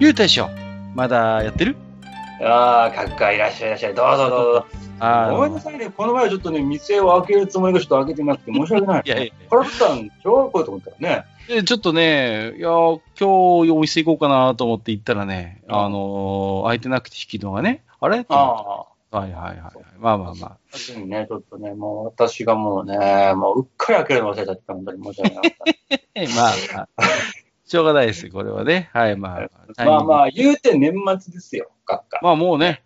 ゆうたでしょまだやってる？ああ、閣下いらっしゃいいらっしゃい。どうぞどうぞ。あごめんなさいね。この前ちょっとね、店を開けるつもりがちょっと開けてなくて申し訳ない。いやいや腹立ったんでしょこうと思ったらね。えちょっとね、いや、今日お店行こうかなと思って行ったらね、うんあのー空いてなくて引き戸がね、あれ？ああ。はいはいはい。まあまあまあ。確かにね、ちょっとね、もう私がもうね、もううっかり開けるの忘れちゃって、本当に申し訳なかっえ まあまあ、しょうがないです、これはね。はい、まあ。た。まあまあ。あ、言うて年末ですよ、閣下。まあもうね、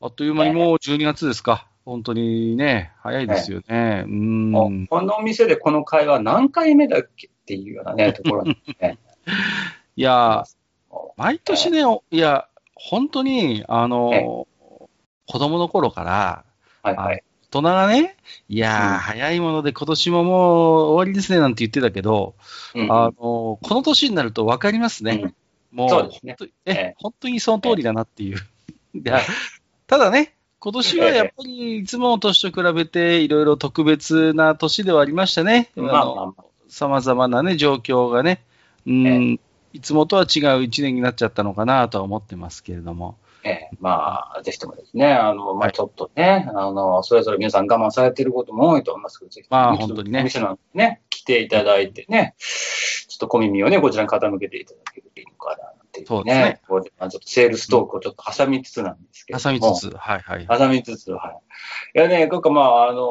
あっという間にもう12月ですか。本当にね、早いですよね。うもんう。この店でこの会話何回目だっけっていうようなね、ところにね。いや、毎年ね、おいや、本当に、あのえ子供の頃から、はいはい。大人がね、いやー、うん早いもので今年ももう終わりですねなんて言ってたけど、うんあのこの年になると分かりますね。うんもう、そうですね本当にえええ本当にその通りだなっていう。いやただね、今年はやっぱりいつもの年と比べていろいろ特別な年ではありましたね。まあまあまあ。さまざまなね、状況がね、うん、いつもとは違う一年になっちゃったのかなとは思ってますけれども。ええ、まあ、ぜひともですね、あの、まあ、はいちょっとね、あの、それぞれ皆さん我慢されていることも多いと思いますけど、ぜひまあ本当にねお店なんでね、来ていただいてね、ちょっと小耳をね、こちらに傾けていただけるといいのかな、っていうね。そうですねまあちょっとセールストークをちょっと挟みつつなんですけども。挟みつつ、はいはい。挟みつつ、はい。いやね、なんかまあ、あの、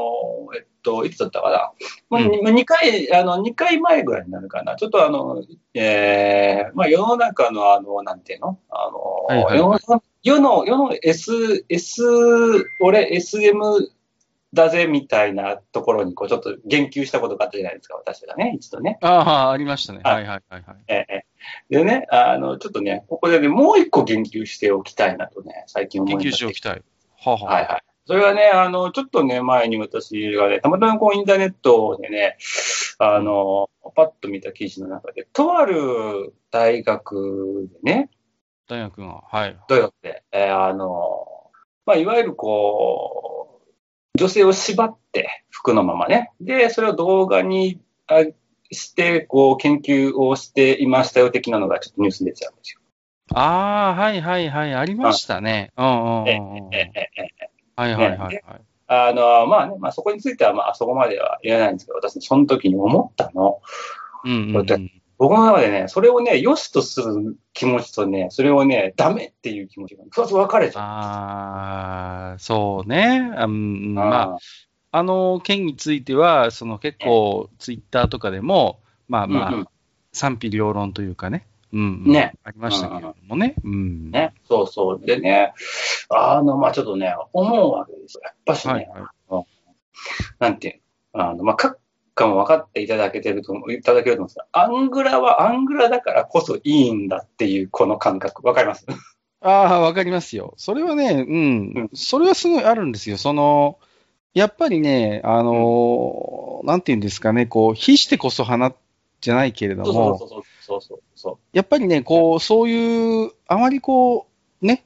えっと、いつだったかな？まあ、うんに2回、あの、2回前ぐらいになるかな。ちょっとあの、えー、まあ世の中のあの、なんていうの？あの、はいはい世の世の、世の S、S、俺 SM だぜみたいなところにこうちょっと言及したことがあったじゃないですか、私がね、一度ね。ああ、ありましたね。はいはいはいはいはい。ええでね、あの、ちょっとね、ここでね、もう一個言及しておきたいなとね、最近思いまししておきたい。はあ、はあ、はいはい。それはね、あの、ちょっとね、前に私がね、たまたまこうインターネットでね、あの、パッと見た記事の中で、とある大学でね、大学が。はい。大学で、えーあの、まあ、いわゆるこう、女性を縛って、服のままね、で、それを動画にあして、こう、研究をしていましたよ、的なのがちょっとニュースに出ちゃうんですよ。ああ、はいはいはい。ありましたね。うんうんうんうん。ええええええはいはいはいはい。あの、まあね、まあそこについては、まあそこまでは言えないんですけど、私、その時に思ったの。うんうん僕の中でね、それをね、良しとする気持ちとね、それをね、ダメっていう気持ちが二つ分かれちゃう。ああ、そうね。うん、まあ、ああの件については、その結構、ツイッターとかでも、まあまあ、うんうん賛否両論というかね、うん、うんねありましたけれどもね。うん。ね、そうそう。でね、あの、まあちょっとね、思うわけですよ。やっぱしね、はいはい。なんていうの、あの、まあ、閣下も分かっていただけてると、いただけると思うんですが、アングラはアングラだからこそいいんだっていう、この感覚、わかります？ああ、わかりますよ。それはね、うん、うんそれはすごいあるんですよ。その、やっぱりね、あのーなんていうんですかね、こう、非してこそ花じゃないけれども、そうそうそうそう。やっぱりね、こう、そういう、あまりこう、ね、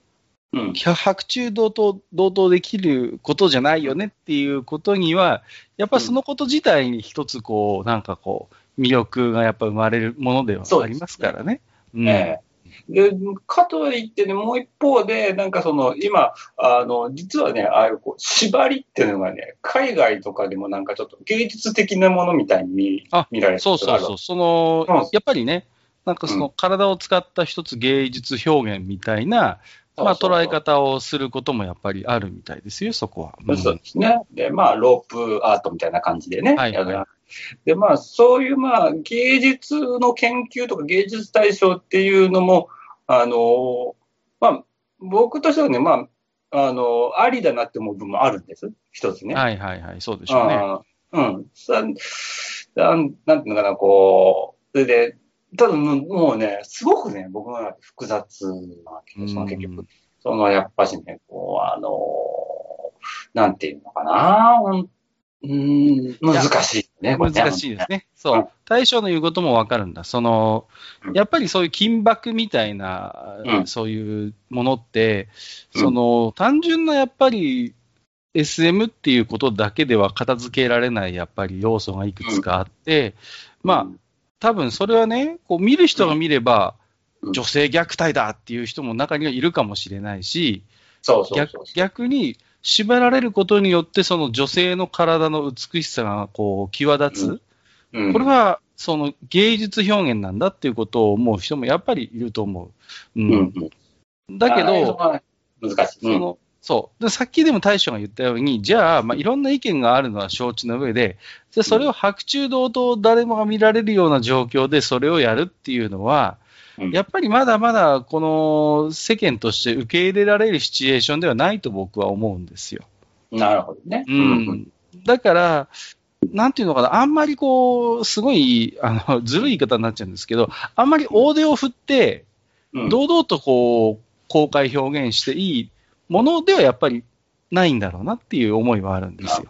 うん。白昼同等、同等できることじゃないよねっていうことには、やっぱそのこと自体に一つこう、なんかこう、魅力がやっぱ生まれるものではありますからね。うんええで、かといってね、もう一方で、なんかその、今、あの、実はね、ああいうこう、縛りっていうのがね、海外とかでもなんかちょっと芸術的なものみたいに見られるそうそうそう。そのうん、やっぱりね、なんかその体を使った一つ芸術表現みたいな、まあ捉え方をすることもやっぱりあるみたいですよ、そこは。うんそうですね。で、まあ、ロープアートみたいな感じでね。はいはいで、まあ、そういう、まあ、芸術の研究とか芸術対象っていうのも、あの、まあ、僕としてはね、まあ、あの、ありだなって思う部分もあるんです。一つね。はいはいはい、そうでしょうね。うん。さなんなんていうのかな、こう、それで、ただもうね、すごくね、僕の中で複雑な気がします、結局。その、やっぱしね、こう、あのなんていうのかな、うん、難しいね、これ、ね。難しいですね。そう。大将の言うこともわかるんだ。その、やっぱりそういう金箔みたいな、うん、そういうものって、その、単純なやっぱり、SM っていうことだけでは片付けられないやっぱり要素がいくつかあって、まあ、多分それはね、こう見る人が見れば、女性虐待だっていう人も中にはいるかもしれないし、逆に縛られることによって、その女性の体の美しさがこう際立つ、うん。うん、これはその芸術表現なんだっていうことを思う人もやっぱりいると思う。うん、うん、だけど、難しい、そのそうで。さっきでも大将が言ったように、じゃあ、まあ、いろんな意見があるのは承知の上で、じゃそれを白昼堂々誰もが見られるような状況でそれをやるっていうのは、やっぱりまだまだこの世間として受け入れられるシチュエーションではないと僕は思うんですよ。なるほどね。うん。だから、なんていうのかな、あんまりこう、すごい、あの、ずるい言い方になっちゃうんですけど、あんまり大手を振って、堂々とこう、公開表現していいものではやっぱりないんだろうなっていう思いはあるんですよ。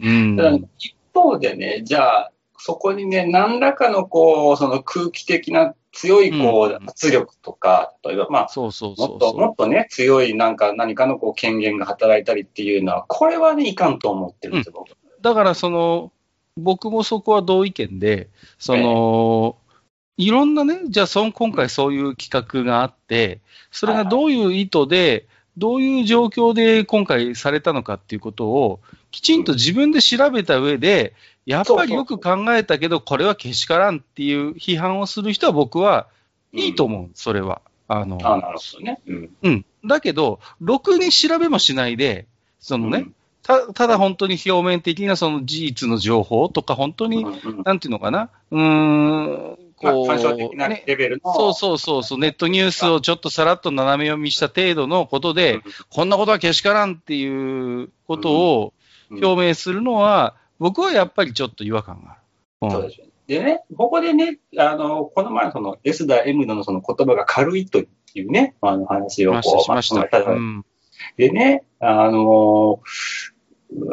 うん。一方でね、じゃあ、そこにね、何らかのこう、その空気的な強いこう、圧力とか、例えばまあ、もっと、もっとね、強いなんか何かのこう権限が働いたりっていうのは、これはね、いかんと思ってるんですよ、うん、だからその、僕もそこは同意見で、その、いろんなね、じゃあその今回そういう企画があって、それがどういう意図で、どういう状況で今回されたのかっていうことを、きちんと自分で調べた上で、やっぱりよく考えたけど、これはけしからんっていう批判をする人は僕はいいと思う、それは。あの、あなるほどね。うん。うん。だけど、ろくに調べもしないで、そのね、うん、たただ本当に表面的なその事実の情報とか、本当に、なんていうのかな、うーん、こう、ね、そうそうそうそう、ネットニュースをちょっとさらっと斜め読みした程度のことで、うん、こんなことはけしからんっていうことを表明するのは、僕はやっぱりちょっと違和感がある。うん、そうですでね、ここでね、あの、この前のその S だ M だのその言葉が軽いというね、あの話をこう、しました。うん、でね、あの、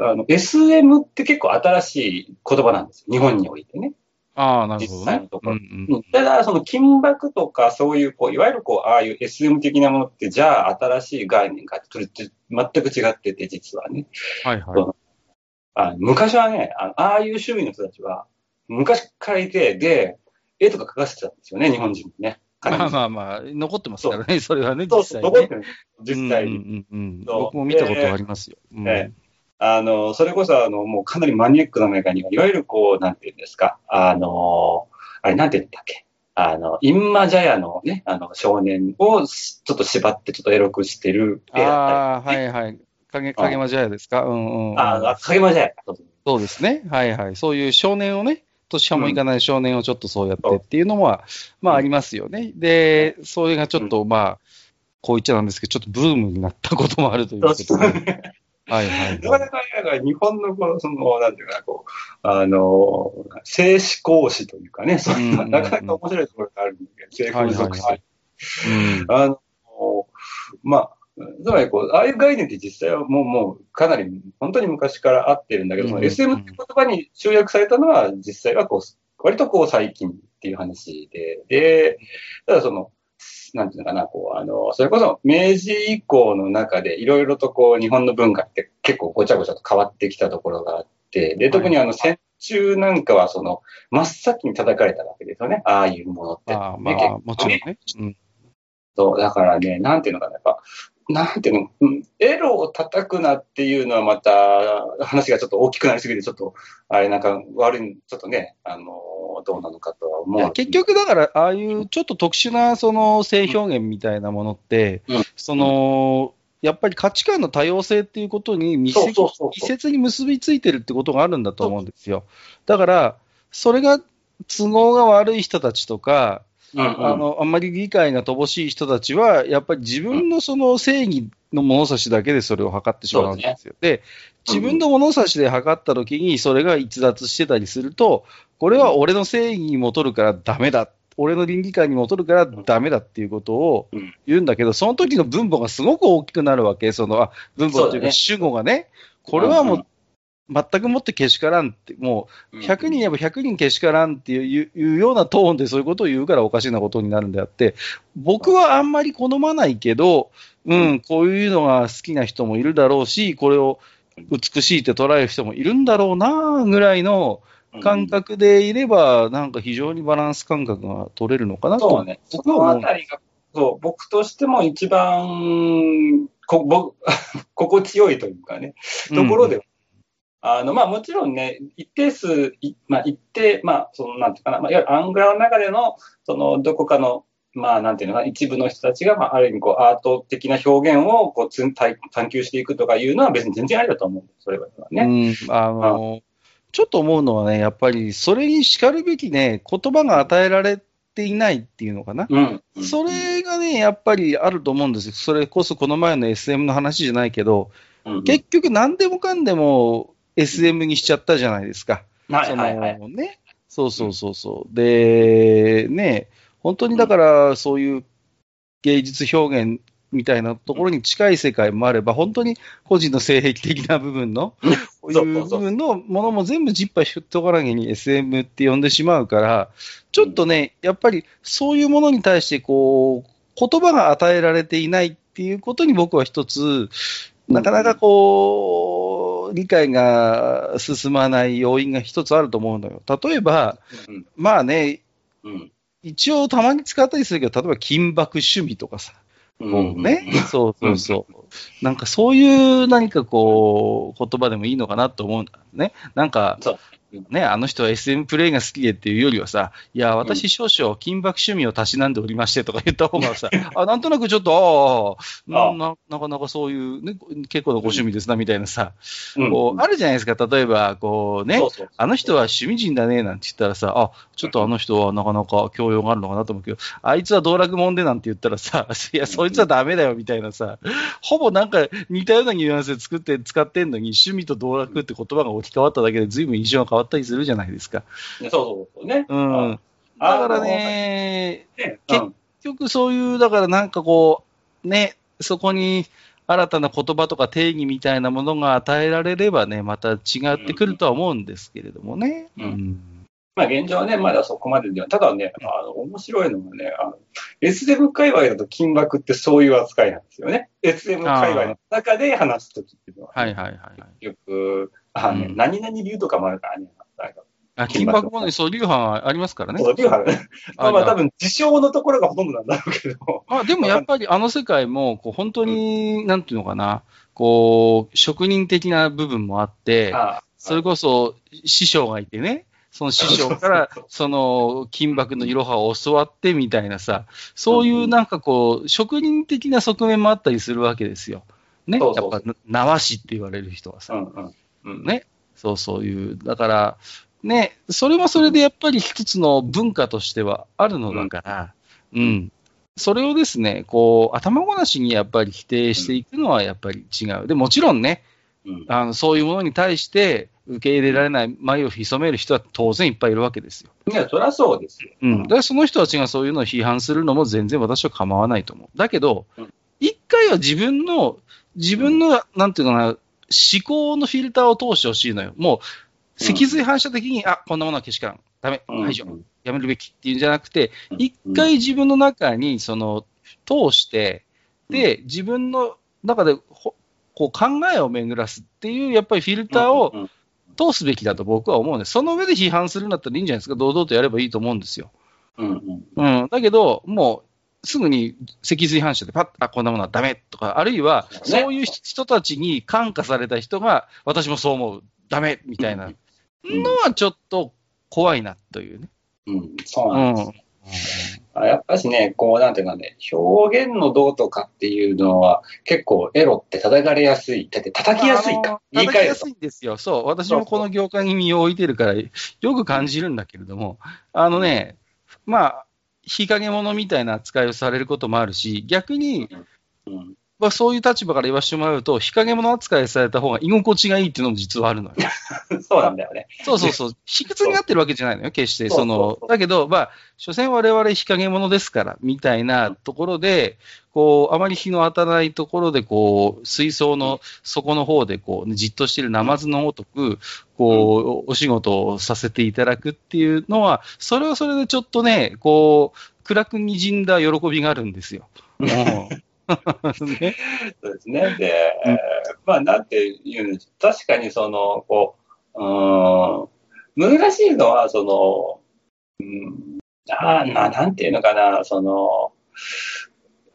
あの、SM って結構新しい言葉なんですよ。日本においてね。ああ、なるほど、ね、実際のところ。うんうん、ただ、その金箔とか、そういう、こう、いわゆるこう、ああいう SM 的なものって、じゃあ新しい概念かって、それって全く違ってて、実はね。はいはい。あ昔はねあ、ああいう趣味の人たちは、昔からいて、で、絵とか描かせてたんですよね、日本人もね。まあまあまあ、残ってますからね、それはね、実際に、ね。そう残ってる実際に。うんうんうん、僕も見たことありますよ。うん、あの、それこそ、あの、もうかなりマニアックなメーカーには、いわゆるこう、なんていうんですか、あの、あれ、なんて言ったっけ。あの、インマジャヤのね、あの、少年をちょっと縛ってちょっとエロくしてる絵だったり、ね、ああ、はいはい。影、影間ジャヤですか？うんうん。ああ、影間ジャヤ。そうですね。はいはい。そういう少年をね、年派もいかない少年をちょっとそうやってっていうのも、まあありますよね。で、それがちょっとまあ、こう言っちゃなんですけど、ちょっとブームになったこともあるということで。はいはい。なかなか、日本のこの、その、なんていうかな、こう、あの、性思考史というかね、そういうのはなかなか面白いところがあるんだけど、性功属史。あの、まあ、つまりこう、ああいう概念って実際はもう、もう、かなり、本当に昔からあってるんだけど、うん、SM って言葉に集約されたのは、実際はこう、割とこう最近っていう話で、で、ただその、なんていうのかな、こう、あの、それこそ明治以降の中でいろいろとこう、日本の文化って結構ごちゃごちゃと変わってきたところがあって、で、特にあの、戦中なんかはその、真っ先に叩かれたわけですよね、ああいうものって。あまあ、もちろんね。うん。そう、だからね、なんていうのかな、やっぱ、なんていうの、うん、エロを叩くなっていうのはまた、話がちょっと大きくなりすぎて、ちょっと、あれなんか悪い、ちょっとね、あの、どうなのかとは思う。結局だから、ああいうちょっと特殊なその性表現みたいなものって、うん、その、やっぱり価値観の多様性っていうことに密接に結びついてるってことがあるんだと思うんですよ。だから、それが都合が悪い人たちとか、うんうん、あの、あんまり理解が乏しい人たちは、やっぱり自分のその正義の物差しだけでそれを測ってしまうんですよ。で、ね、自分の物差しで測ったときにそれが逸脱してたりすると、これは俺の正義に戻るからダメだ。俺の倫理観に戻るからダメだっていうことをうん言うんだけど、その時の分母がすごく大きくなるわけ。その、あ分母というか主語がね。これはもうんう、全くもってけしからんって、もう、100人やば100人けしからんっていういうようなトーンでそういうことを言うからおかしなことになるんであって、僕はあんまり好まないけど、うん、こういうのが好きな人もいるだろうし、これを美しいって捉える人もいるんだろうなぐらいの感覚でいれば、なんか非常にバランス感覚が取れるのかなと。そうね。そ僕は思うのあたりが、そう、僕としても一番、こ、ぼ、心地よいというかね、ところで、あの、まあもちろんね、一定数、いまあ一定、まあその、なんていうかな、まあいわゆるアングラの中での、その、どこかの、まあなんていうのかな、一部の人たちが、まあある意味こう、アート的な表現を、こうつん、探探求していくとかいうのは別に全然ありだと思うそれはね。うん、あの、ちょっと思うのはね、やっぱりそれに叱るべきね、言葉が与えられていないっていうのかな。うん。それがね、やっぱりあると思うんですよ。それこそこの前の SM の話じゃないけど、うん、結局何でもかんでも SM にしちゃったじゃないですか。はいはいはい。そのね。そうそうそうそう。で、ね、本当にだからそういう芸術表現みたいなところに近い世界もあれば、本当に個人の性癖的な部分の、こういう部分のものも全部ジッパーしとかなげに SM って呼んでしまうから、ちょっとね、やっぱりそういうものに対してこう、言葉が与えられていないっていうことに僕は一つ、なかなかこう、理解が進まない要因が一つあると思うのよ。例えば、うん。まあね、うん。一応たまに使ったりするけど、例えば金箔趣味とかさ、こうね、そうそうそう。なんかそういう何かこう、言葉でもいいのかなと思うんだね。なんかそう、ね、あの人は SM プレイが好きでっていうよりはさ、いや、私少々金箔趣味をたしなんでおりましてとか言った方がさ、あ、なんとなくちょっと、ああ、ななかなかそういう、ね、結構なご趣味ですな、みたいなさ、うんこう、あるじゃないですか。例えば、こうね、そうそうあの人は趣味人だね、なんて言ったらさ、あ、ちょっとあの人はなかなか教養があるのかなと思うけど、あいつは道楽もんでなんて言ったらさ、いや、そいつはダメだよ、みたいなさ、ほぼなんか似たようなニュアンスで作って、使ってんのに、趣味と道楽って言葉が置き換わっただけで、随分印象が変わったりするじゃないですか。そうそうそうね。うん。あだからね、ね結結局そういう、だからなんかこう、ね、そこに新たな言葉とか定義みたいなものが与えられればね、また違ってくるとは思うんですけれどもね。うんまあ現状はね、まだそこまででは、ただね、あの、面白いのがね、あの、SM 界隈だと金箔ってそういう扱いなんですよね。SM 界隈の中で話すときっていうのは、はいはいはいはい。結局、あのねうん何々流とかもあるからね。なんかあ金箔もね、そう、流派ありますからね。そう、流派まあまあ多分。分、自称のところがほとんどなんだろうけど。まあでもやっぱりあの世界も、こう本当に、なんていうのかな、こう、職人的な部分もあって、あそれこそ師匠がいてね、その師匠から、その金箔のいろはを教わってみたいなさ、そういうなんかこう、職人的な側面もあったりするわけですよ。ね。やっぱ、縄師って言われる人はさ、うんうん。うんねそうそういう。だから、ね、それはそれでやっぱり一つの文化としてはあるのだから、うん。それをですね、こう、頭ごなしにやっぱり否定していくのはやっぱり違う。で、もちろんね、うんあのそういうものに対して受け入れられない眉を潜める人は当然いっぱいいるわけですよ。いや、そりゃそうですよ。うん。だからその人たちがそういうのを批判するのも全然私は構わないと思う。だけどうん、一回は自分の、自分の、なんていうかな、思考のフィルターを通してほしいのよ。もう、脊髄反射的に、あ、こんなものはけしからん。ダメ。うん排除。やめるべきっていうんじゃなくて、うん一回自分の中に、その、通して、で、自分の中でほ、こう考えを巡らすっていう、やっぱりフィルターをうん通すべきだと僕は思うんです。その上で批判するんだったらいいんじゃないですか。堂々とやればいいと思うんですよ。うんうんうん。だけど、もう、すぐに脊髄反射でパッ、あ、こんなものはダメとか、あるいは、そういう人たちに感化された人が、私もそう思う、ダメみたいなうんのはちょっと怖いなというね。うん、そううなんです。ん。あやっぱしね、こう、なんていうかね、表現のどうとかっていうのは、結構エロって叩かれやすい。だって叩きやすいか。言い換え叩きやす。いんですよ。そう。私もこの業界に身を置いてるから、よく感じるんだけれども、あのね、まあ、日陰者みたいな扱いをされることもあるし、逆に、はそういう立場から言わせてもらうと、日陰者扱いされた方が居心地がいいっていうのも実はあるのよ。そうなんだよね。そうそうそう。卑屈になってるわけじゃないのよ、決して。その、だけど、まあ、所詮我々日陰者ですから、みたいなところで、こう、あまり日の当たらないところで、こう、水槽の底の方で、こう、じっとしているナマズのごとく、こう、お仕事をさせていただくっていうのは、それはそれでちょっとね、こう、暗く滲んだ喜びがあるんですよ。ね、そうですね。で、うん、まあ、なんて言うんです確かにその、こう、うん、難しいのは、その、うん、あななんていうのかな、その、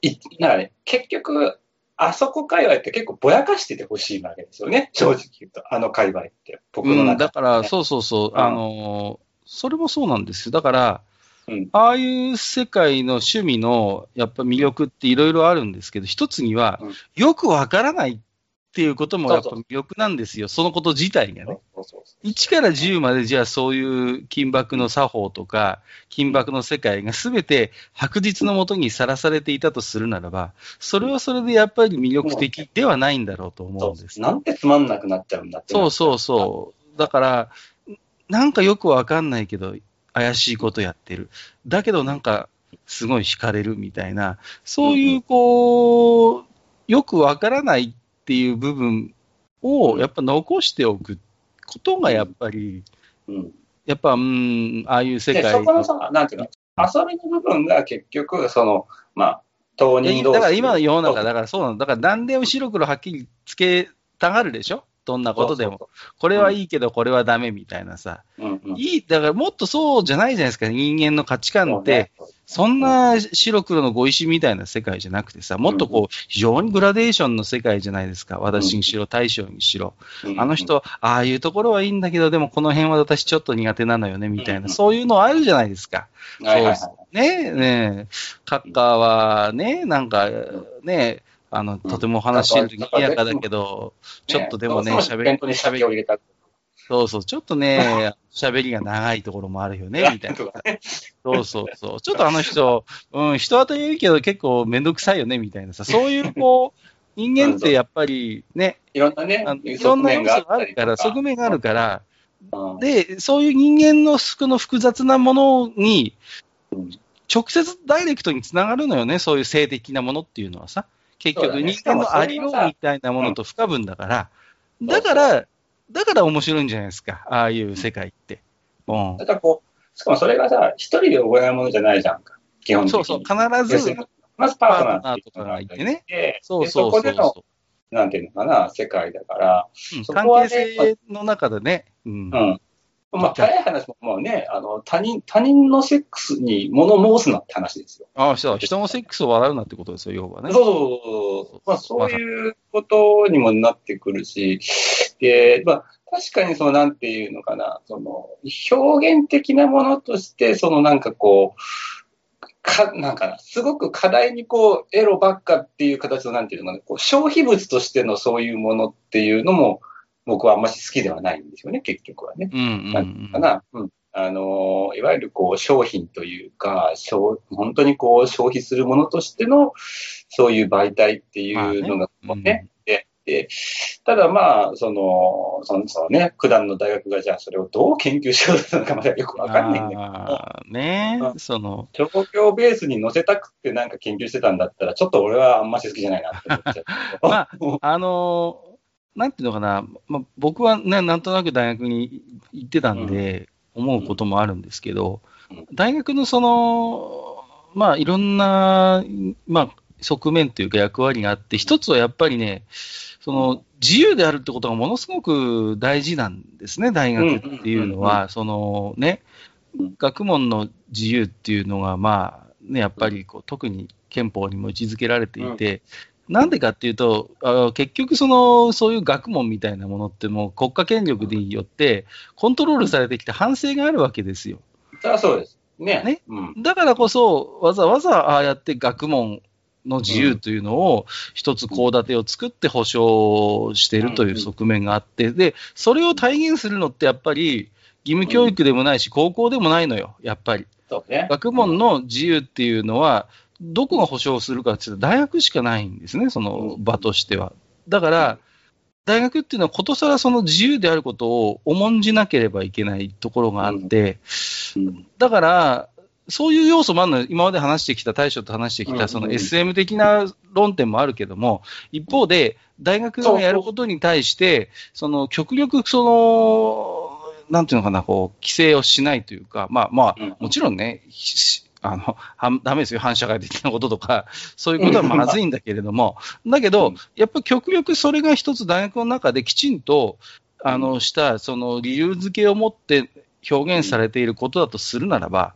いなんかね、結局、あそこ界隈って結構ぼやかしててほしいわけですよね、正直言うと、あの界隈って、僕の中で、ね、うん、だから、そうそうそう、あの、それもそうなんですよ。だから、うん、ああいう世界の趣味のやっぱ魅力っていろいろあるんですけど、一つには、よくわからないっていうこともやっぱ魅力なんですよ、そのこと自体がね。1から10までじゃあそういう金箔の作法とか、金箔の世界がすべて白日のもとにさらされていたとするならば、それはそれでやっぱり魅力的ではないんだろうと思うんです、ね、なんてつまんなくなっちゃうんだって。そうそうそう。だから、なんかよくわかんないけど、怪しいことやってる。だけどなんか、すごい惹かれるみたいな、そういうこう、よくわからないっていう部分をやっぱ残しておくことがやっぱり、うん、やっぱ、うん、ああいう世界。そこのさ、なんていうの、遊びの部分が結局、その、まあ、当人同士だから今の世の中、だからそうなの。だから何でも白黒はっきりつけたがるでしょ？どんなことでも。これはいいけど、これはダメみたいなさ。うんうん、いい、だからもっとそうじゃないじゃないですか。人間の価値観って、そんな白黒のご石みたいな世界じゃなくてさ、もっとこう、非常にグラデーションの世界じゃないですか。私にしろ、大将にしろ。あの人、ああいうところはいいんだけど、でもこの辺は私ちょっと苦手なのよね、みたいな。そういうのあるじゃないですか。そうね、ね、カッカーはね、なんか、ね、あの、とても話してると賑やかだけど、ちょっとでもね、喋り、喋り、そうそう、ちょっとね、喋りが長いところもあるよね、みたいな。そうそうそう。ちょっとあの人、うん、人当たりいいけど結構めんどくさいよね、みたいなさ、そういうこう、人間ってやっぱりね、いろんなね、いろんな要素があるから、側面があるから、で、そういう人間のこの複雑なものに、直接ダイレクトにつながるのよね、そういう性的なものっていうのはさ。結局、人間のありようみたいなものと不可分だから、だから、だから面白いんじゃないですか、ああいう世界って。うん。だからこう、しかもそれがさ、一人で覚えるものじゃないじゃんか、基本的に。そうそう、必ず、まずパートナーとかがいてね。そうそうそうそなんていうのかな、世界だから、うん、関係性の中でね。うん。うんまあ、早い話ももうね、あの、他人、他人のセックスに物申すなって話ですよ。ああ、そう、人のセックスを笑うなってことですよ、要はね。そうそうそう。まあ、そういうことにもなってくるし、で、まあ、確かにその、なんていうのかな、その、表現的なものとして、そのなんかこう、か、なんかな、すごく課題にこう、エロばっかっていう形の、なんていうのかな、こう消費物としてのそういうものっていうのも、僕はあんまり好きではないんですよね、結局はね。うん、うん、なんかな、うん。あの、いわゆるこう商品というか、本当にこう消費するものとしての、そういう媒体っていうのがね、ねででただまあ、その、そのそのね、九段の大学がじゃあそれをどう研究しようとのかまだよくわかんないんだけど。ねその。状況ベースに載せたくてなんか研究してたんだったら、ちょっと俺はあんまし好きじゃないなって思っちゃう。まあ、あのーなんていうのかな、まあ、僕はね、なんとなく大学に行ってたんで、思うこともあるんですけど、大学のその、まあ、いろんな、まあ、側面というか役割があって、一つはやっぱりね、その、自由であるってことがものすごく大事なんですね、大学っていうのは。そのね、学問の自由っていうのが、まあ、ね、やっぱりこう特に憲法にも位置づけられていて、なんでかっていうと、あ結局その、そういう学問みたいなものってもう国家権力によってコントロールされてきた反省があるわけですよ。そりゃそうです。ね。ね、うん、だからこそ、わざわざああやって学問の自由というのを一つ高立てを作って保障しているという側面があって、で、それを体現するのってやっぱり義務教育でもないし、高校でもないのよ、やっぱり。ね、学問の自由っていうのは、どこが保証するかっていうと、大学しかないんですね、その場としては。だから、大学っていうのはことさらその自由であることを重んじなければいけないところがあって、うん。だから、そういう要素もあるのよ。今まで話してきた、大将と話してきた、うんその SM 的な論点もあるけども、一方で、大学がやることに対して、その極力、その、なんていうのかな、こう、規制をしないというか、まあまあ、うんもちろんね、しあの、はダメですよ、反社会的なこととか、そういうことはまずいんだけれども、だけどうん、やっぱ極力それが一つ大学の中できちんと、あの、した、その理由付けを持って表現されていることだとするならば、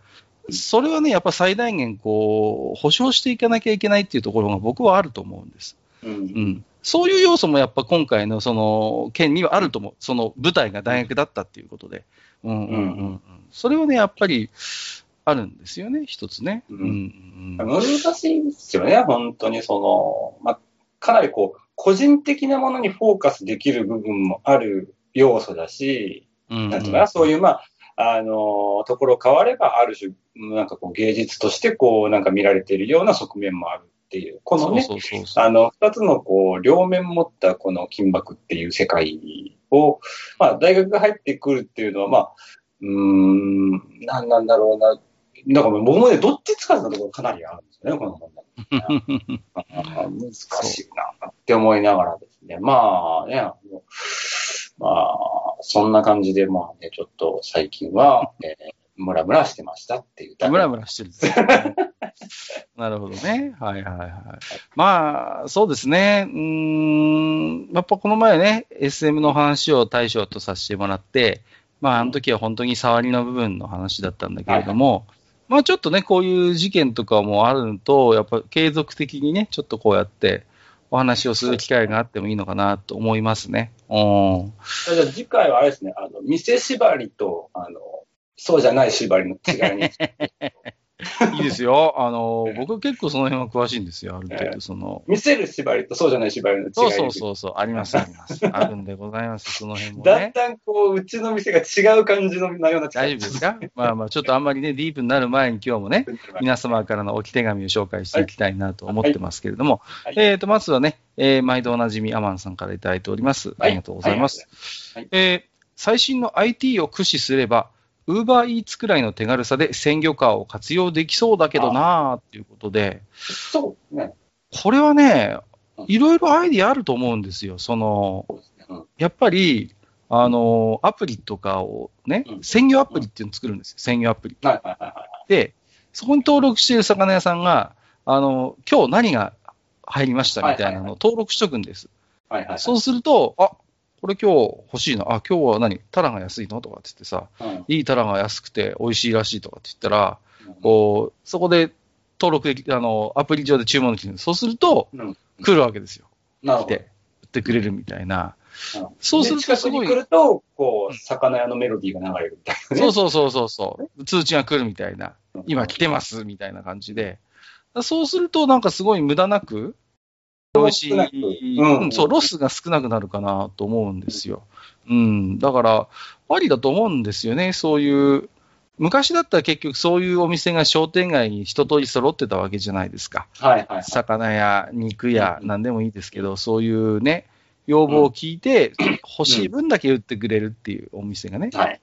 それはね、やっぱ最大限、こう、保証していかなきゃいけないっていうところが僕はあると思うんです。うんうん。そういう要素もやっぱ今回のその件にはあると思う。その舞台が大学だったっていうことで。うんうんうんうん。それはね、やっぱりあるんですよね、一つね。ううんんうん難しいですよね、本当にその、まあ、かなりこう、個人的なものにフォーカスできる部分もある要素だし、うん。なんていうかな、そういう、まあ、あの、ところ変われば、ある種、なんかこう、芸術として、こう、なんか見られているような側面もあるっていう、このね、そうそうそうそう。あの、二つのこう、両面持ったこの金箔っていう世界を、まあ、大学が入ってくるっていうのは、まあ、うーん、なんなんだろうな。だから僕もね、どっちつかずなところかなりあるんですよね、この問題。難しいなって思いながらですね。まあね、あのまあ、そんな感じで、まあね、ちょっと最近は、えー、ムラムラしてましたっていう。ムラムラしてるんですよね。なるほどね。はいはいはい。まあ、そうですね。うーん、やっぱこの前ね、SM の話を対象とさせてもらって、まあ、あの時は本当に触りの部分の話だったんだけれども、まあちょっとね、こういう事件とかもあると、やっぱ継続的にね、ちょっとこうやってお話をする機会があってもいいのかなと思いますね。うん。じゃあ次回はあれですね、あの、店縛りと、あの、そうじゃない縛りの違いに。いいですよ。あの、僕結構その辺は詳しいんですよ。ある程度、その。見せる縛りとそうじゃない縛りの違いに。そうそうそうそう、あります、あります。あるんでございます、その辺もね。だんだんこう、うちの店が違う感じの内容になっちゃう。大丈夫ですか？まあまあ、ちょっとあんまりね、ディープになる前に今日もね、皆様からの置き手紙を紹介していきたいなと思ってますけれども、はいえっ、と、まずはね、えー毎度おなじみアマンさんからいただいております。ありがとうございます。はいはいえー最新の IT を駆使すれば、ウーバーイーツくらいの手軽さで鮮魚カーを活用できそうだけどなーっていうことで、そうね。これはねうん、いろいろアイディアあると思うんですよ。その、やっぱり、あの、アプリとかをねう、ん鮮魚アプリっていうのを作るんですよ。鮮魚アプリ。はいはいはいはい。で、そこに登録している魚屋さんが、あの、今日何が入りましたみたいなのを登録しとくんです。はいはいはい。そうすると、あ、これ今日欲しいな。あ、今日は何？タラが安いの？とかって言ってさ、うんいいタラが安くて美味しいらしいとかって言ったら、こう、そこで登録でき、あの、アプリ上で注文できる。そうすると、うん来るわけですよ。来て、売ってくれるみたいな。うんそうするとすごいに来ると、こう、魚屋のメロディーが流れるみたいなね。そうそうそうそうそう。通知が来るみたいな。うん今来てますみたいな感じで。そうするとなんかすごい無駄なく、美味しい、うんうんそう、ロスが少なくなるかなと思うんですよ。うん。だから、ありだと思うんですよね。そういう、昔だったら結局そういうお店が商店街に一通り揃ってたわけじゃないですか。はいはいはい。魚や肉やうん何でもいいですけど、そういうね、要望を聞いて、欲しい分だけ売ってくれるっていうお店がね。はい。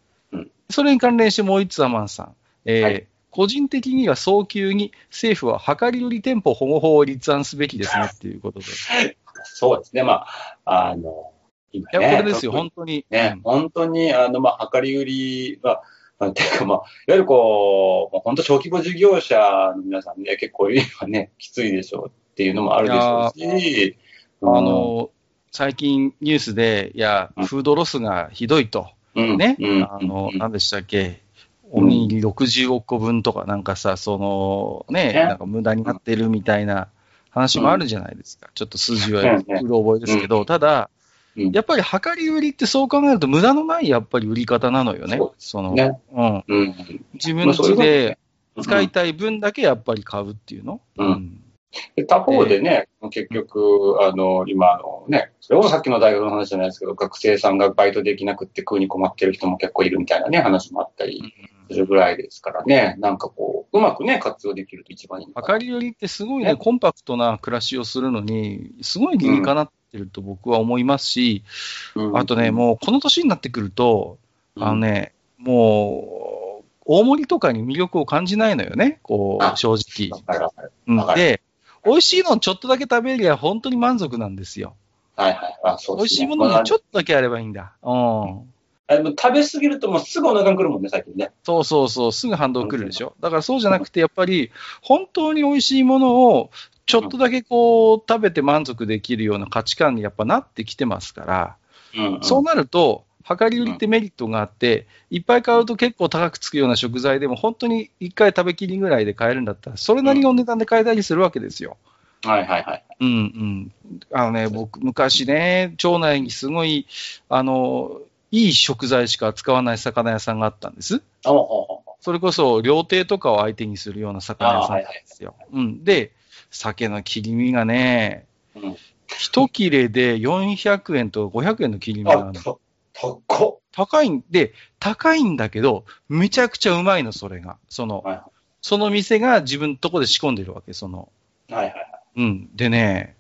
それに関連してもう一つアマンさん。えーはい個人的には早急に政府は量り売り店舗保護法を立案すべきですねっていうことで。いそうですね。まあ、あの、今や、ね。これですよ、本当に。ね、本当に、あの、まあ、量り売りは、まあ、ていうか、まあ、いわゆるこう、本当小規模事業者の皆さんね、結構今ね、きついでしょうっていうのもあるでしょうし、うんあの、最近ニュースで、いやうん、フードロスがひどいと。うん、ね。うんあの、うん何でしたっけ？おにぎり60億個分とか、なんかさ、その、ね、ねなんか無駄になってるみたいな話もあるじゃないですか。ちょっと数字はうろ覚えですけど、ただ、うん。やっぱり量り売りってそう考えると無駄のないやっぱり売り方なのよね。その、ね。うん。うん。自分家で使いたい分だけやっぱり買うっていうの？うん。で他方でね、結局、あの、今、あのね、それこそさっきの大学の話じゃないですけど、学生さんがバイトできなくって食うに困ってる人も結構いるみたいなね、話もあったり、するぐらいですからね、なんかこう、うまくね、活用できると一番いい明かりよりってすごいね、ね。コンパクトな暮らしをするのに、すごい理にかなってると僕は思いますし、うん、あとね、もうこの年になってくると、あのね、もう、大盛りとかに魅力を感じないのよね、こう、正直。で、美味しいのちょっとだけ食べりゃ本当に満足なんですよ。はいはい。あそうですね、美味しいものにちょっとだけあればいいんだ。うん。あの食べ過ぎるともうすぐお腹に来るもんね、最近ね。そうそうそう、すぐ反動来るでしょ。だからそうじゃなくて、やっぱり、本当に美味しいものを、ちょっとだけこう、食べて満足できるような価値観にやっぱなってきてますから、うんうん、そうなると、量り売りってメリットがあって、いっぱい買うと結構高くつくような食材でも、本当に1回食べきりぐらいで買えるんだったら、それなりの値段で買えたりするわけですよ。はいはいはい。うんうん。あのね、僕、昔ね、町内にすごい、あの、いい食材しか使わない魚屋さんがあったんです。それこそ、料亭とかを相手にするような魚屋さんなんですよ。はいはい、うん。で、鮭の切り身がね、うん、一切れで400円と500円の切り身があるの。高高いんで、高いんだけど、めちゃくちゃうまいの、それが。その、はい、その店が自分のとこで仕込んでるわけ、その。はいはいはい。うん。でね、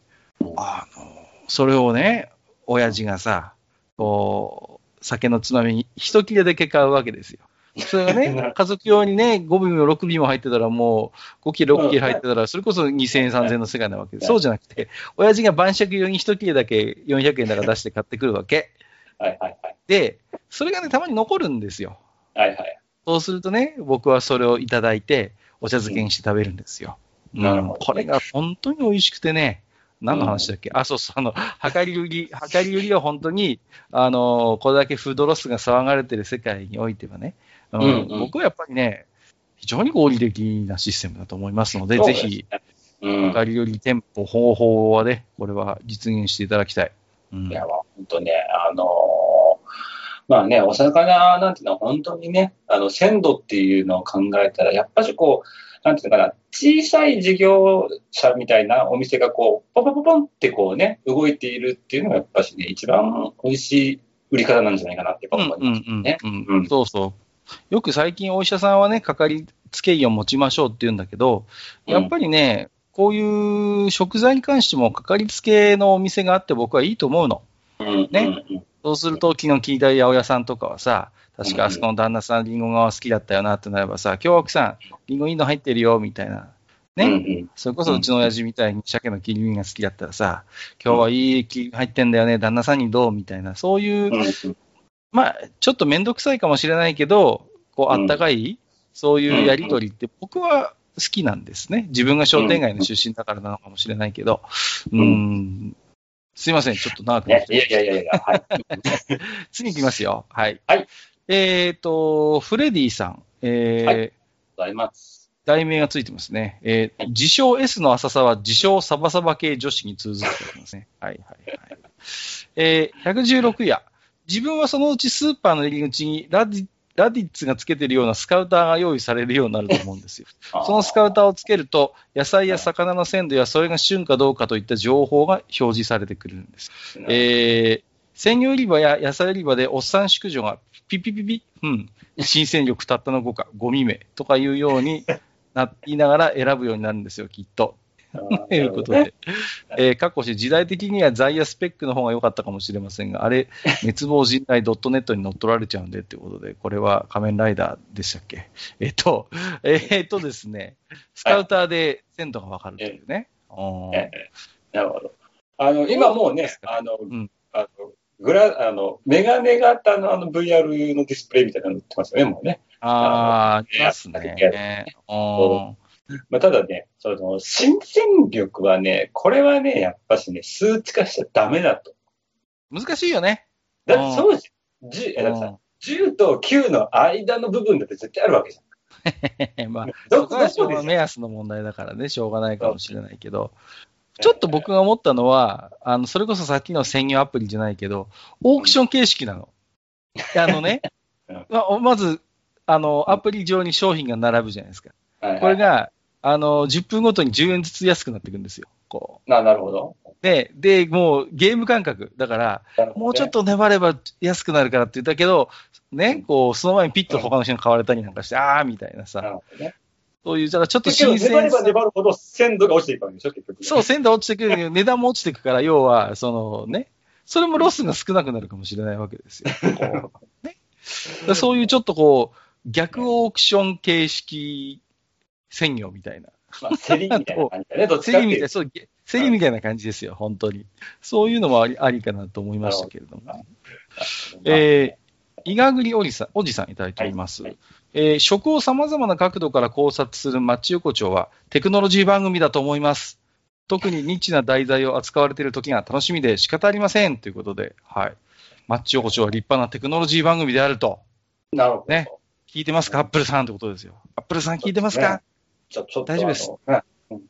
あの、それをね、親父がさ、こう、酒のつまみに一切れだけ買うわけですよ。それがね、家族用にね、5尾も6尾も入ってたらもう、5切れ、6切れ入ってたら、それこそ2000円、3000円の世界なわけで、そうじゃなくて、親父が晩酌用に一切れだけ400円だから出して買ってくるわけ。はいはいはい。で、それがね、たまに残るんですよ。はいはい。そうするとね、僕はそれをいただいて、お茶漬けにして食べるんですよ。なるほど、これが本当に美味しくてね、何の話だっけ、うん、あ、そうそう、あの、量り売り、量り売りは本当に、あの、これだけフードロスが騒がれてる世界においてはね、うん、うんうん、僕はやっぱりね、非常に合理的なシステムだと思いますので、でぜひ、量り売り店舗方法はね、これは実現していただきたい。うん、いや、本当ね、あのー、まあね、お魚なんていうのは本当にね、あの、鮮度っていうのを考えたら、やっぱりこう、なんていうのかな、小さい事業者みたいなお店がこう、ポポポポンってこうね、動いているっていうのがやっぱしね、一番美味しい売り方なんじゃないかなって思いますね。そうそう。よく最近お医者さんはね、かかりつけ医を持ちましょうって言うんだけど、やっぱりね、うん、こういう食材に関してもかかりつけのお店があって僕はいいと思うの。ね。そうすると、昨日聞いた八百屋さんとかはさ、確かあそこの旦那さん、リンゴが好きだったよなってなればさ、今日奥さん、リンゴいいの入ってるよ、みたいな。ね、それこそうちの親父みたいに鮭の切り身が好きだったらさ、今日はいい切り入ってんだよね、旦那さんにどうみたいな、そういう、まあ、ちょっとめんどくさいかもしれないけど、こう、あったかい、そういうやりとりって僕は好きなんですね。自分が商店街の出身だからなのかもしれないけど、うん、すいません、ちょっっと長くなって。いやいやいやいや、はい。次行きますよ。はい。はい。えっ、ー、と、フレディさん。えー、はい。ございます。題名がついてますね。えー、自称 S の浅さは自称サバサバ系女子に通ずっておりますね。はいはいはい。えー、116夜。自分はそのうちスーパーの入り口にラディラディッツがつけてるようなスカウターが用意されるようになると思うんですよ。そのスカウターをつけると、野菜や魚の鮮度やそれが旬かどうかといった情報が表示されてくるんです。えー、鮮魚売り場や野菜売り場でおっさん宿女がピピピピ、うん、新鮮力たったの5か、ゴミ目とかいうようにな言いながら選ぶようになるんですよ、きっと。と いうことで、えー、過去し時代的にはザイヤスペックの方が良かったかもしれませんが、あれ、滅亡人内 .net に乗っ取られちゃうんでってことで、これは仮面ライダーでしたっけ？えっ、ー、と、えっ、ー、とですね、スカウターで鮮度がわかるというね。なるほど。あの、今もうね、あの、うん、あのグラ、あの、メガネ型のあの VR のディスプレイみたいなの売ってますよね、もうね。ああ、ありますね。まあ、ただね、その、新戦力はね、これはね、やっぱしね、数値化しちゃダメだと。難しいよね。だってそうじゃん。10, ださ10と9の間の部分だって絶対あるわけじゃん。まあ、そこは目安の問題だからね、しょうがないかもしれないけど、ちょっと僕が思ったのは、あの、それこそさっきの専用アプリじゃないけど、オークション形式なの。あのね、まず、あの、アプリ上に商品が並ぶじゃないですか。これが、あの、10分ごとに10円ずつ安くなっていくんですよ。こななるほど。う。で、で、もうゲーム感覚。だから、ねもうちょっと粘れば安くなるからって言ったけど、ね、こう、その前にピッと他の人に買われたりなんかして、あーみたいななさ、るほどね。そういう、だからちょっと新鮮さ粘れば。粘るほど鮮度が落ちていくわけでしょ、結局。そう、鮮度落ちてくる、値段も落ちていくから、要は、そのね、それもロスが少なくなるかもしれないわけですよ。ね、そういうちょっとこう、逆オークション形式専業みたいな。まあ、競りみたいな感じだね、どっちかっていう競りみたいな、そう、げ競りみたいな感じですよ、本当に。そういうのもありありかなと思いましたけれども。と。えー、伊賀栗おじさん、おじさんいただいております。はいはいえー食を様々な角度から考察するマッチ横丁はテクノロジー番組だと思います。特にニッチな題材を扱われている時が楽しみで仕方ありませんということで、はい。マッチ横丁は立派なテクノロジー番組であると。なるほど。ね聞いてますか？アップルさんってことですよ。アップルさん聞いてますか？じゃあちょっと大丈夫ですうん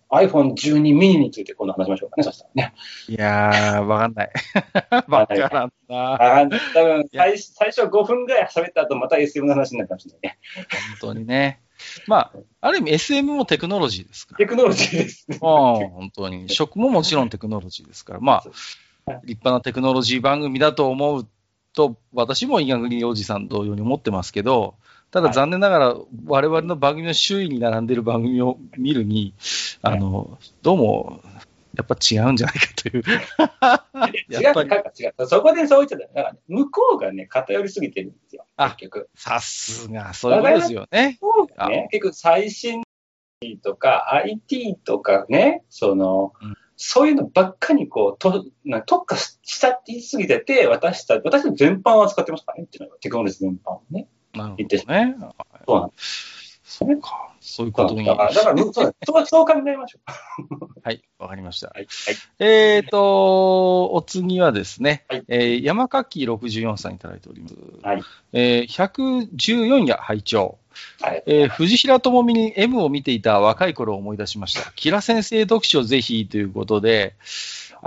iPhone12 ミニについて今度話しましょうかね、そしたらね。いやー、わかんない。わからんな。あ多分最最初5分ぐらい喋った後、また SM の話になるかもしれないね。本当にね。まあ、ある意味 SM もテクノロジーですから。テクノロジーですね。うん、本当に。食ももちろんテクノロジーですから。まあ、立派なテクノロジー番組だと思うと、私も伊賀国おじさん同様に思ってますけど、ただはい残念ながら、我々の番組の周囲に並んでいる番組を見るに、あの、どうも、やっぱ違うんじゃないかという。違う、やっぱり、違う。そこでそう言っちゃった。だからね、向こうがね、偏りすぎてるんですよ。あ結局。さすが、そういうことですよね。ね、結局最新とか IT とかね、その、うんそういうのばっかりこう、とな特化ししちゃってすぎてて、私たち、私全般を扱ってますからね、っていうのがテクノロジー全般をね。なるほどね。そうなんでそうか。そういうことに。だから、だから、そうそうそう考えましょう。はい、わかりました。はい。はい。えーと、お次はですね、はいえー山垣64さんいただいております。はい。えー114夜拝聴。はい。えー藤平智美に M を見ていた若い頃を思い出しました。キラ先生読書ぜひということで、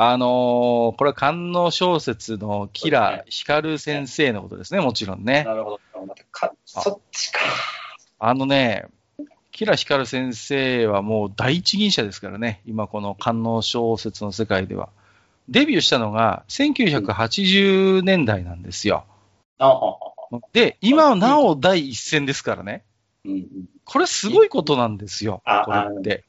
あのーこれは官能小説のキラ光先生のことですね、もちろんね。なるほど。そっちか。あのね、キラ光先生はもう第一人者ですからね、今この官能小説の世界では。デビューしたのが1980年代なんですよ。ああ、あで、今なお第一線ですからね。うんうん。これすごいことなんですよ。あこれって。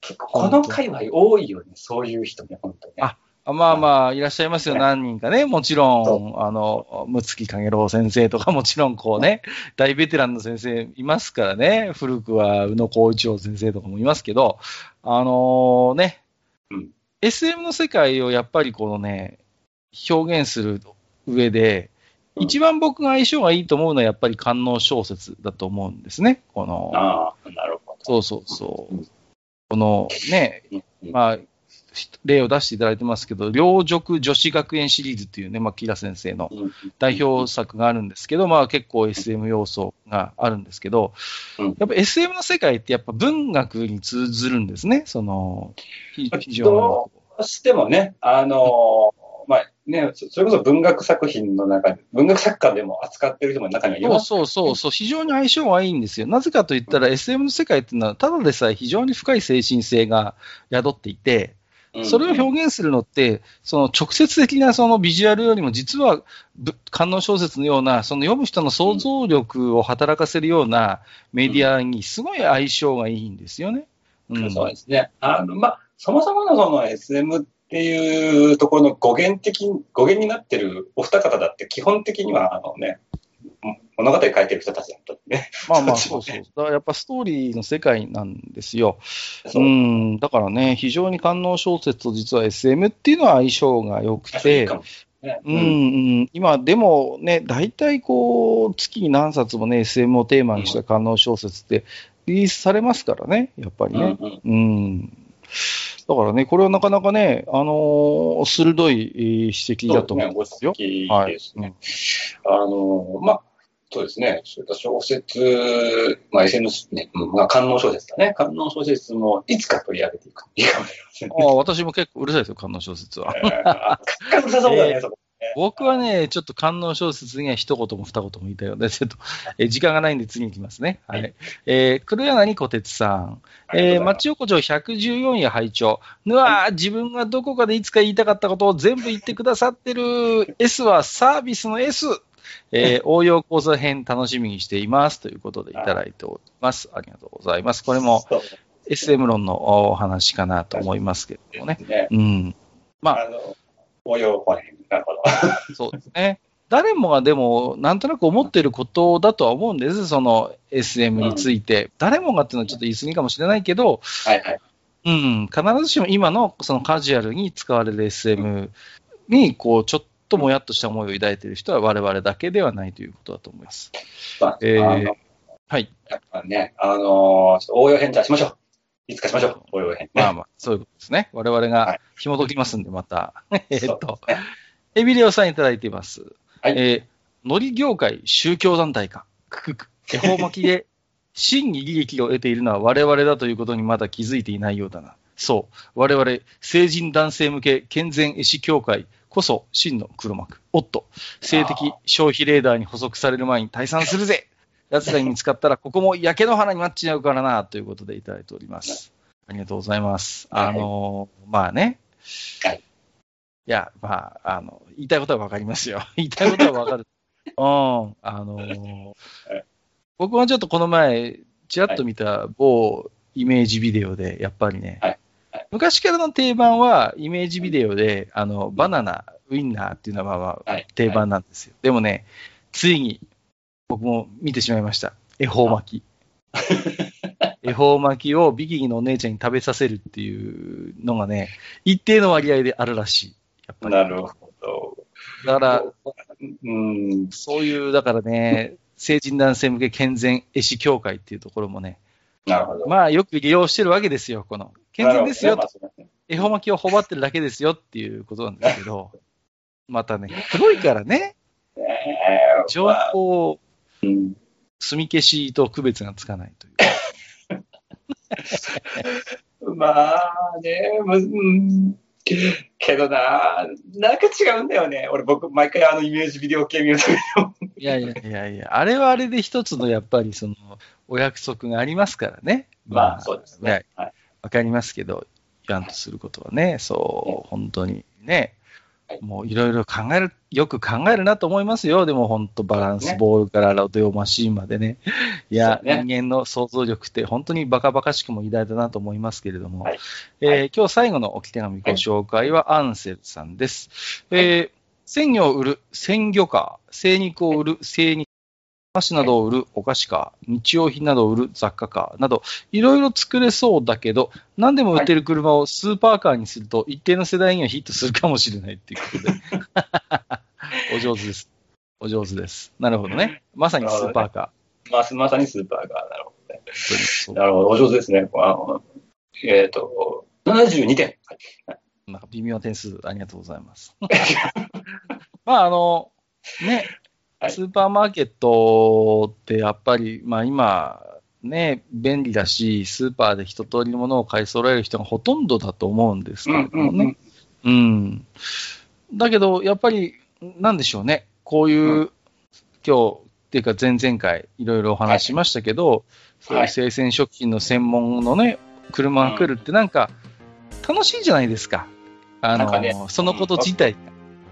結構、この界隈多いよね、そういう人ね、本当にね。ああまあまあ、いらっしゃいますよ、ね何人かね。もちろそん、あの、むつきかげろう先生とか、もちろんこうね、大ベテランの先生いますからね。古くは宇野光一郎先生とかもいますけど、あのね、うん SM の世界をやっぱりこのね、表現する上で、うん一番僕が相性がいいと思うのはやっぱり官能小説だと思うんですね。この、ああ、なるほそうそうそううん。このね、まあ、例を出していただいてますけど、両塾女子学園シリーズっていうね、まあ、キラ先生のうん。代表作があるんですけど、まあ結構 SM 要素があるんですけどうん、やっぱ SM の世界ってやっぱ文学に通ずるんですね、その、ひ非常どうしてもね、あのね、そそれこそ文学作品の中で、文学作家でも扱ってる人も中にはいに。ます。そうそうそうそう、非常に相性がいいんですよ。なぜかと言ったら SM の世界っていうのは、ただでさえ非常に深い精神性が宿っていて、うんそれを表現するのって、その直接的なそのビジュアルよりも、実はぶ観音小説のような、その読む人の想像力を働かせるようなメディアにすごい相性がいいんですよね。うん、そうですね。あの、まあ、そもそものその SM っていうところの語源的、語源になってるお二方だって基本的には、あのね、物語書いてる人たちだとね。まあまあ、そ そううそう。だからやっぱストーリーの世界なんですよ。そうう。ん、だからね、非常に観音小説と実は SM っていうのは相性が良くてねうんうん、今、でもね、大体こう、月に何冊もね、SM をテーマにした観音小説ってリリースされますからね、やっぱりね。うんうんうん。だからね、これはなかなかね、あのー鋭いえー指摘だと思うんごですよ。指摘はいですね。あの、まあ、そうですね。そういった小説、まあ、SNS ね、うんまあ、観音小説だね。観音小説もいつか取り上げていくといいかもしれませんね。ああ私も結構うるさいですよ、観音小説は。えーあかっこよさそうだね、そこ。僕はね、ちょっと観音小説には一言も二言も言いたいので、ちょっと、えー時間がないんで次に行きますね。はい。はいえー黒柳小鉄さん。えー、町横丁114夜拝聴うわー、自分がどこかでいつか言いたかったことを全部言ってくださってる。S はサービスの S。えー 応用講座編楽しみにしています。ということでいただいております。ありがとうございます。これも SM 論のお話かなと思いますけれどもね。ね。うん。まあ、あの、応用本編。なるほど。そうですね。誰もがでも、なんとなく思っていることだとは思うんです。その SM について。誰もがっていうのはちょっと言い過ぎかもしれないけど、はいはい。うん、必ずしも今のそのカジュアルに使われる SM に、こう、ちょっともやっとした思いを抱いている人は我々だけではないということだと思います。まあ、えーはい。やっぱね、あのー応用編じゃあしましょう。いつかしましょう。応用編。まあまあ、そういうことですね。我々がはい紐解きますんで、また。えっとエビレオさんいただいています。はいえー、海苔業界宗教団体か。くくく。恵方巻きで 真に利益を得ているのは我々だということにまだ気づいていないようだな。そう。我々、成人男性向け健全絵師協会こそ真の黒幕。おっと、性的消費レーダーに補足される前に退散するぜ 奴らに見つかったら、ここも焼け野原になっちゃうからな、ということでいただいております。ありがとうございます。はいあのーまあね。はい。いや、まあ、あの、言いたいことはわかりますよ。言いたいことはわかる。うん。あのーはい僕はちょっとこの前、ちらっと見た某イメージビデオで、やっぱりね、はいはい昔からの定番は、イメージビデオで、あの、バナナ、ウインナーっていうのはまあ定番なんですよ。でもね、ついに、僕も見てしまいました。恵方巻き。恵方巻きをビキニのお姉ちゃんに食べさせるっていうのがね、一定の割合であるらしい。ぱり。なるほど。だから、うん。そういう、だからね、成人男性向け健全絵師協会っていうところもね、なるほど。まあよく利用してるわけですよ、この。健全ですよなるほどねまあそうですね恵方巻きをほばってるだけですよっていうことなんですけど、またね、黒いからね、え非常にこう、ーうん墨消しと区別がつかないという。まあね、むうんけどな、なんか違うんだよね。俺、僕、毎回あのイメージビデオ系見るといやいやいやいや、あれはあれで一つのやっぱりその、お約束がありますからね。まあ、そうですね。わはい。かりますけど、言わんとすることはね、そう、本当にねはい、もういろいろ考える、よく考えるなと思いますよ。でも本当バランスボールからロデオマシーンまでね。いや、ね。人間の想像力って本当にバカバカしくも偉大だなと思いますけれども、はい。えーはい。今日最後の置き手紙ご紹介はアンセルさんです。えー鮮魚を売る鮮魚カー、精肉を売る精肉お菓子などを売るお菓子カー、日用品などを売る雑貨カーなど、いろいろ作れそうだけど、何でも売ってる車をスーパーカーにすると、一定の世代にはヒットするかもしれないっていうことで。お上手です。お上手です。なるほどね。まさにスーパーカー。まあ、まさにスーパーが、なるほどね。なるほど、お上手ですね。あのえっ、と、72点。はいなんか微妙な点数、ありがとうございます。まあ、あの、ね、はいスーパーマーケットってやっぱり、まあ今、ね、便利だし、スーパーで一通りのものを買い揃える人がほとんどだと思うんですけれどもね。うん。だけど、やっぱり、なんでしょうね。こういう、う今日、っていうか前々回、いろいろお話ししましたけど、そういう生鮮食品の専門のね、車が来るってなんか、楽しいじゃないですか。あの、ねそのこと自体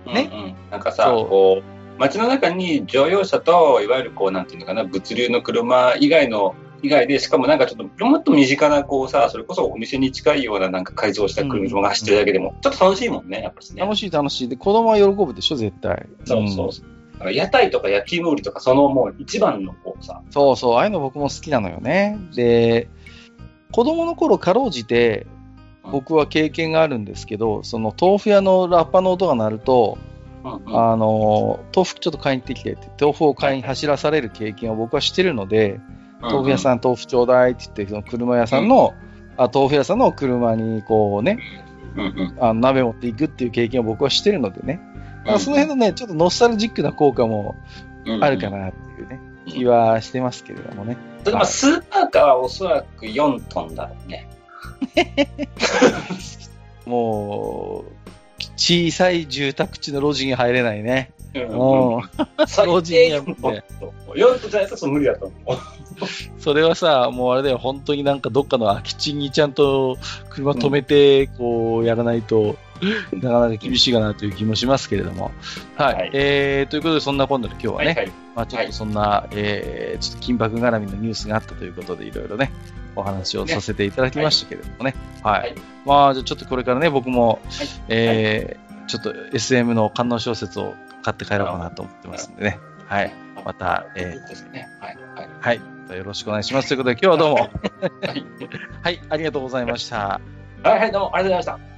が。ねうんうんなんかさ、こう、街の中に乗用車と、いわゆるこう、なんていうのかな、物流の車以外の、以外で、しかもなんかちょっと、もっと身近な、こうさ、それこそお店に近いようななんか改造した車が走ってるだけでも、ちょっと楽しいもんね、やっぱりね。楽しい楽しい。で、子供は喜ぶでしょ、絶対。そうそうそう。だから屋台とか焼き芋売りとか、そのもう一番のこうさ、そうそう、ああいうの僕も好きなのよね。で、子供の頃、かろうじて、僕は経験があるんですけど、その豆腐屋のラッパの音が鳴ると、あの、豆腐ちょっと買いに行ってきてって、豆腐を買いに走らされる経験を僕はしてるので、豆腐屋さん豆腐ちょうだいって言って、その車屋さんの、あ豆腐屋さんの車にこうね、あの鍋持っていくっていう経験を僕はしてるのでね、まあその辺のね、ちょっとノスタルジックな効果もうんあるかなっていうね、気はしてますけれどもね。スーパーカーはおそらく4トンだろうね。もう、小さい住宅地の路地に入れないね。うんうん。最低限老人や4とじゃないと無理だと思う。それはさ、もうあれだよ、本当になんかどっかの空き地にちゃんと車止めて、こう、やらないと、なかなか厳しいかなという気もしますけれども。はい。はいえー、ということで、そんな今度で今日はね、はいはい。まあちょっとそんな、えー、ちょっと緊迫絡みのニュースがあったということで、いろいろね、お話をさせていただきましたけれどもね。はい。はいまあ、じゃあちょっとこれからね、僕も、はいえーちょっと SM の観音小説を買って帰ろうかなと思ってますんでね。はい。また、えー。はい。はい。よろしくお願いします。ということで、今日はどうも。はい。はい、ありがとうございました。はい、はい、どうもありがとうございました。